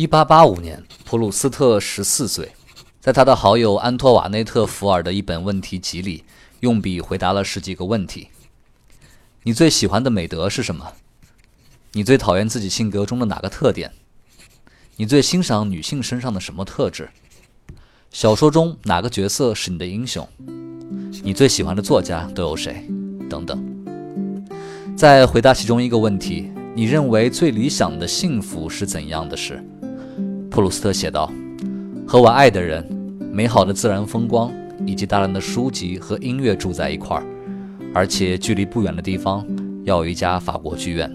一八八五年，普鲁斯特十四岁，在他的好友安托瓦内特·福尔的一本问题集里，用笔回答了十几个问题：你最喜欢的美德是什么？你最讨厌自己性格中的哪个特点？你最欣赏女性身上的什么特质？小说中哪个角色是你的英雄？你最喜欢的作家都有谁？等等。在回答其中一个问题：你认为最理想的幸福是怎样的事？普鲁斯特写道：“和我爱的人、美好的自然风光以及大量的书籍和音乐住在一块儿，而且距离不远的地方要有一家法国剧院。”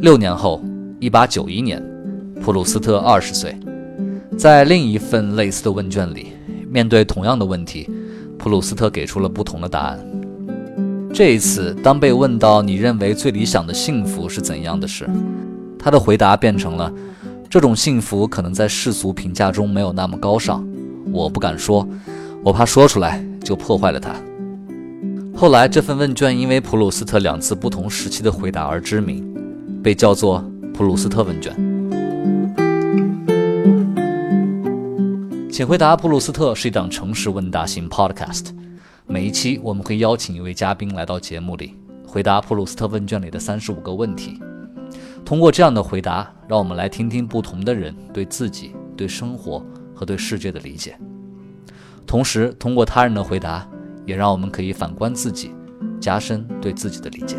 六年后，一八九一年，普鲁斯特二十岁，在另一份类似的问卷里，面对同样的问题，普鲁斯特给出了不同的答案。这一次，当被问到你认为最理想的幸福是怎样的时，他的回答变成了：这种幸福可能在世俗评价中没有那么高尚，我不敢说，我怕说出来就破坏了它。后来，这份问卷因为普鲁斯特两次不同时期的回答而知名，被叫做普鲁斯特问卷。请回答普鲁斯特是一档诚实问答型 podcast。每一期我们会邀请一位嘉宾来到节目里，回答普鲁斯特问卷里的三十五个问题。通过这样的回答，让我们来听听不同的人对自己、对生活和对世界的理解。同时，通过他人的回答，也让我们可以反观自己，加深对自己的理解。